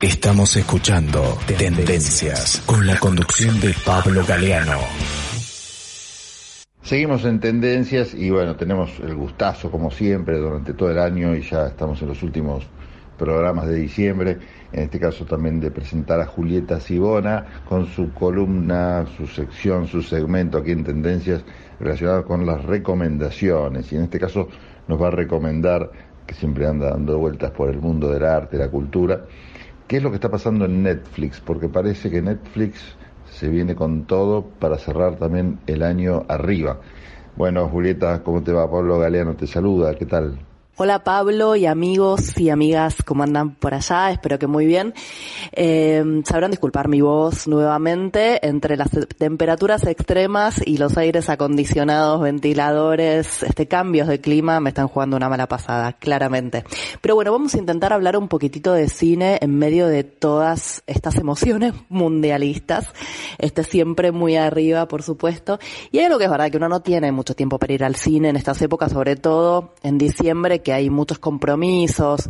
Estamos escuchando Tendencias con la conducción de Pablo Galeano. Seguimos en tendencias y bueno, tenemos el gustazo como siempre durante todo el año y ya estamos en los últimos programas de diciembre, en este caso también de presentar a Julieta Sibona con su columna, su sección, su segmento aquí en Tendencias relacionado con las recomendaciones y en este caso nos va a recomendar, que siempre anda dando vueltas por el mundo del arte, la cultura, qué es lo que está pasando en Netflix, porque parece que Netflix se viene con todo para cerrar también el año arriba. Bueno, Julieta, ¿cómo te va? Pablo Galeano te saluda, ¿qué tal? Hola Pablo y amigos y amigas, ¿cómo andan por allá? Espero que muy bien. Eh, sabrán disculpar mi voz nuevamente entre las temperaturas extremas y los aires acondicionados, ventiladores, este cambios de clima me están jugando una mala pasada, claramente. Pero bueno, vamos a intentar hablar un poquitito de cine en medio de todas estas emociones mundialistas. Este siempre muy arriba, por supuesto. Y hay algo que es verdad que uno no tiene mucho tiempo para ir al cine en estas épocas, sobre todo en diciembre que hay muchos compromisos,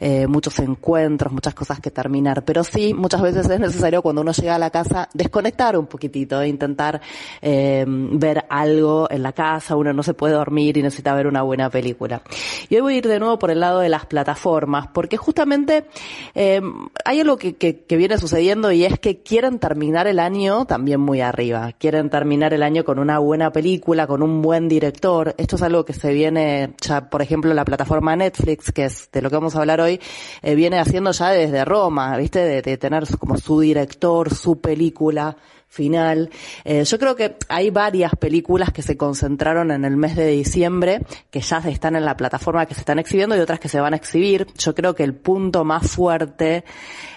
eh, muchos encuentros, muchas cosas que terminar. Pero sí, muchas veces es necesario cuando uno llega a la casa desconectar un poquitito, e intentar eh, ver algo en la casa, uno no se puede dormir y necesita ver una buena película. Y hoy voy a ir de nuevo por el lado de las plataformas, porque justamente eh, hay algo que, que viene sucediendo y es que quieren terminar el año también muy arriba. Quieren terminar el año con una buena película, con un buen director. Esto es algo que se viene ya, por ejemplo, la plataforma Netflix, que es de lo que vamos a hablar hoy, eh, viene haciendo ya desde Roma, ¿viste? De, de, tener como su director, su película final. Eh, yo creo que hay varias películas que se concentraron en el mes de diciembre, que ya están en la plataforma, que se están exhibiendo y otras que se van a exhibir. Yo creo que el punto más fuerte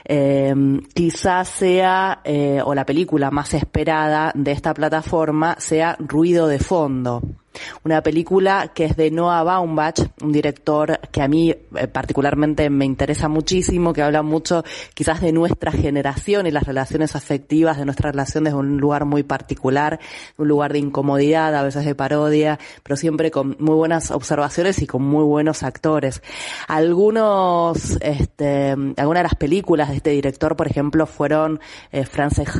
eh, quizás sea, eh, o la película más esperada de esta plataforma sea Ruido de Fondo. Una película que es de Noah Baumbach, un director que a mí eh, particularmente me interesa muchísimo, que habla mucho quizás de nuestra generación y las relaciones afectivas de nuestra relación desde un lugar muy particular, un lugar de incomodidad, a veces de parodia, pero siempre con muy buenas observaciones y con muy buenos actores. Algunos, este, algunas de las películas de este director, por ejemplo, fueron eh,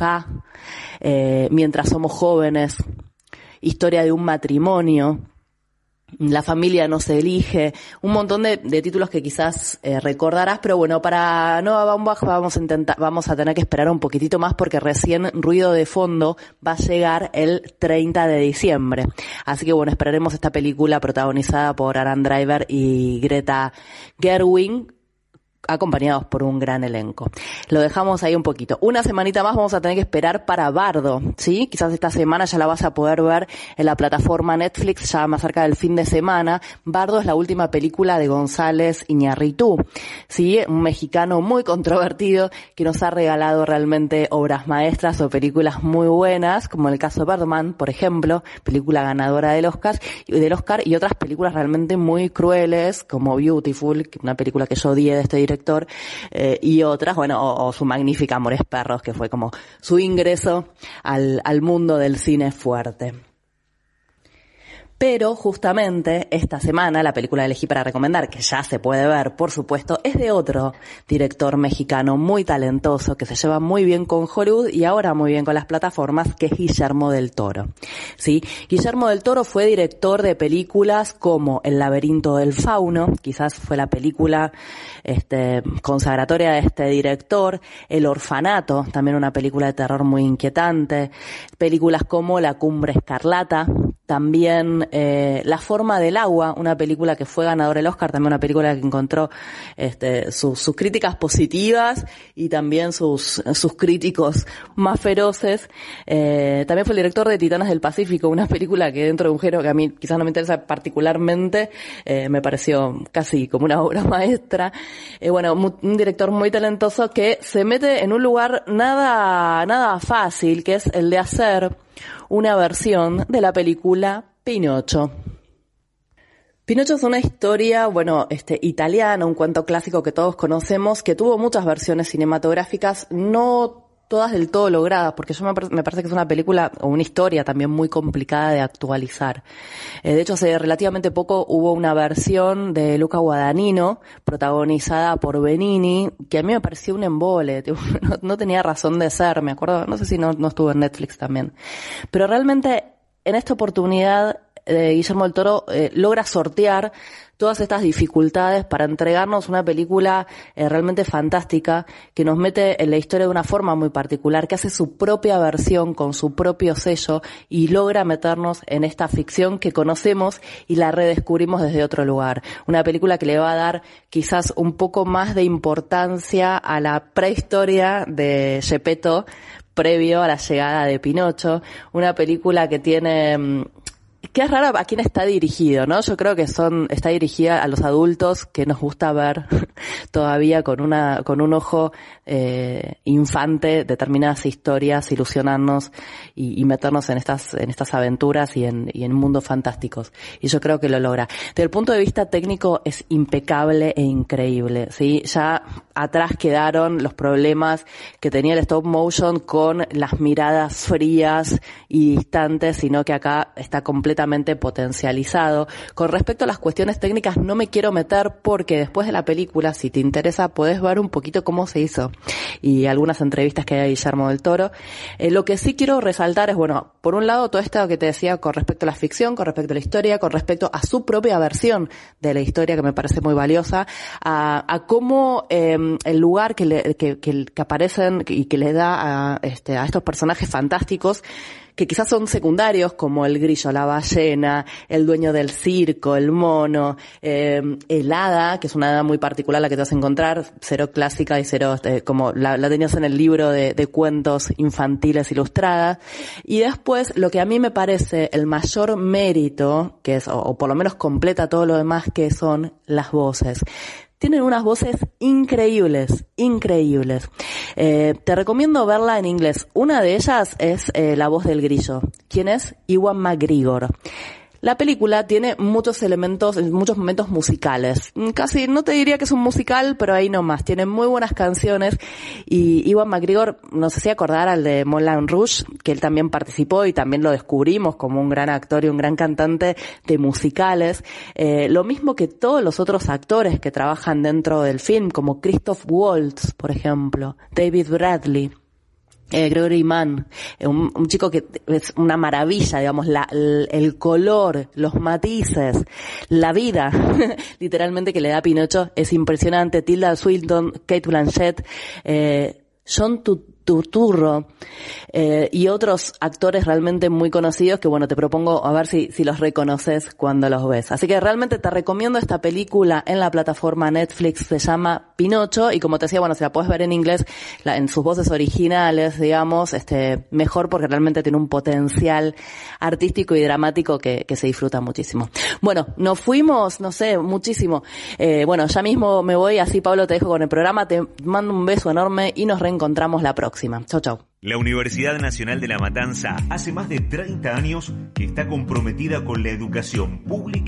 Ha, eh, Mientras somos jóvenes, Historia de un matrimonio, la familia no se elige, un montón de, títulos que quizás eh, recordarás, pero bueno, para Nova Baumbach vamos a intentar, vamos a tener que esperar un poquitito más porque recién Ruido de Fondo va a llegar el 30 de diciembre. Así que bueno, esperaremos esta película protagonizada por Aaron Driver y Greta Gerwig acompañados por un gran elenco. Lo dejamos ahí un poquito. Una semanita más vamos a tener que esperar para Bardo, ¿sí? Quizás esta semana ya la vas a poder ver en la plataforma Netflix ya más cerca del fin de semana. Bardo es la última película de González Iñarritu, ¿sí? Un mexicano muy controvertido que nos ha regalado realmente obras maestras o películas muy buenas, como el caso de Birdman, por ejemplo, película ganadora del Oscar, del Oscar y otras películas realmente muy crueles, como Beautiful, una película que yo odié de este director eh, y otras, bueno, o, o, su magnífica Amores Perros, que fue como su ingreso al, al mundo del cine fuerte. Pero justamente esta semana la película elegí para recomendar, que ya se puede ver, por supuesto, es de otro director mexicano muy talentoso que se lleva muy bien con Hollywood y ahora muy bien con las plataformas, que es Guillermo del Toro. ¿Sí? Guillermo del Toro fue director de películas como El laberinto del fauno, quizás fue la película este, consagratoria de este director, El orfanato, también una película de terror muy inquietante, películas como La cumbre escarlata, también eh, La forma del agua, una película que fue ganadora del Oscar, también una película que encontró este, sus, sus críticas positivas y también sus, sus críticos más feroces. Eh, también fue el director de Titanes del Pacífico, una película que dentro de un género que a mí quizás no me interesa particularmente, eh, me pareció casi como una obra maestra. Eh, bueno, un director muy talentoso que se mete en un lugar nada, nada fácil, que es el de hacer una versión de la película Pinocho. Pinocho es una historia, bueno, este, italiana, un cuento clásico que todos conocemos, que tuvo muchas versiones cinematográficas, no todas del todo logradas, porque yo me, parece que es una película o una historia también muy complicada de actualizar. Eh, de hecho, hace relativamente poco hubo una versión de Luca Guadagnino, protagonizada por Benini, que a mí me pareció un embole, no, tenía razón de ser, me acuerdo, no sé si no, no estuvo en Netflix también. Pero realmente, en esta oportunidad, eh, Guillermo del Toro eh, logra sortear todas estas dificultades para entregarnos una película eh, realmente fantástica que nos mete en la historia de una forma muy particular, que hace su propia versión con su propio sello y logra meternos en esta ficción que conocemos y la redescubrimos desde otro lugar. Una película que le va a dar quizás un poco más de importancia a la prehistoria de Gepetto previo a la llegada de Pinocho, una película que tiene mm, que es raro a quién está dirigido, ¿no? Yo creo que son, está dirigida a los adultos que nos gusta ver todavía con una, con un ojo eh, infante determinadas historias, ilusionarnos y, y, meternos en estas, en estas aventuras y en, y en mundos fantásticos. Y yo creo que lo logra. Desde el punto de vista técnico es impecable e increíble, ¿sí? Ya atrás quedaron los problemas que tenía el stop motion con las miradas frías y distantes, sino que acá está completamente potencializado. Con respecto a las cuestiones técnicas no me quiero meter porque después de la película, si te interesa, puedes ver un poquito cómo se hizo y algunas entrevistas que hay a Guillermo del Toro. Eh, lo que sí quiero resaltar es, bueno, por un lado todo esto que te decía con respecto a la ficción, con respecto a la historia, con respecto a su propia versión de la historia que me parece muy valiosa, a, a cómo em, el lugar que, le, que, que, que, aparecen y que le da a, este, a estos personajes fantásticos que quizás son secundarios, como el grillo, la ballena, el dueño del circo, el mono, eh, el hada, que es una hada muy particular la que te vas a encontrar, cero clásica y cero, eh, como la, la, tenías en el libro de, de cuentos infantiles ilustradas. Y después, lo que a mí me parece el mayor mérito, que es, o por lo menos completa todo lo demás, que son las voces tienen unas voces increíbles, increíbles. Eh, te recomiendo verla en inglés. Una de ellas es eh, la voz del grillo. ¿Quién es? Iwan McGregor. La película tiene muchos elementos, muchos momentos musicales. Casi no te diría que es un musical, pero ahí nomás. Tiene muy buenas canciones y Iwan McGregor nos hacía acordar al de Moulin Rouge, que él también participó y también lo descubrimos como un gran actor y un gran cantante de musicales. Eh, lo mismo que todos los otros actores que trabajan dentro del film, como Christoph Waltz, por ejemplo, David Bradley eh, Gregory Mann, eh, un, chico que es una maravilla, digamos, la, el, color, los matices, la vida, literalmente que le da Pinocho es impresionante. Tilda Swinton, Kate Blanchett, eh, John Turturro eh, y otros actores realmente muy conocidos que bueno, te propongo a ver si, si los reconoces cuando los ves. Así que realmente te recomiendo esta película en la plataforma Netflix, se llama Pinocho y como te decía, bueno, si la puedes ver en inglés, la, en sus voces originales, digamos, este, mejor porque realmente tiene un potencial artístico y dramático que, que se disfruta muchísimo. Bueno, nos fuimos, no sé, muchísimo. Eh, bueno, ya mismo me voy, así Pablo te dejo con el programa, te mando un beso enorme y nos reencontramos la La Universidad Nacional de La Matanza hace más de 30 años que está comprometida con la educación pública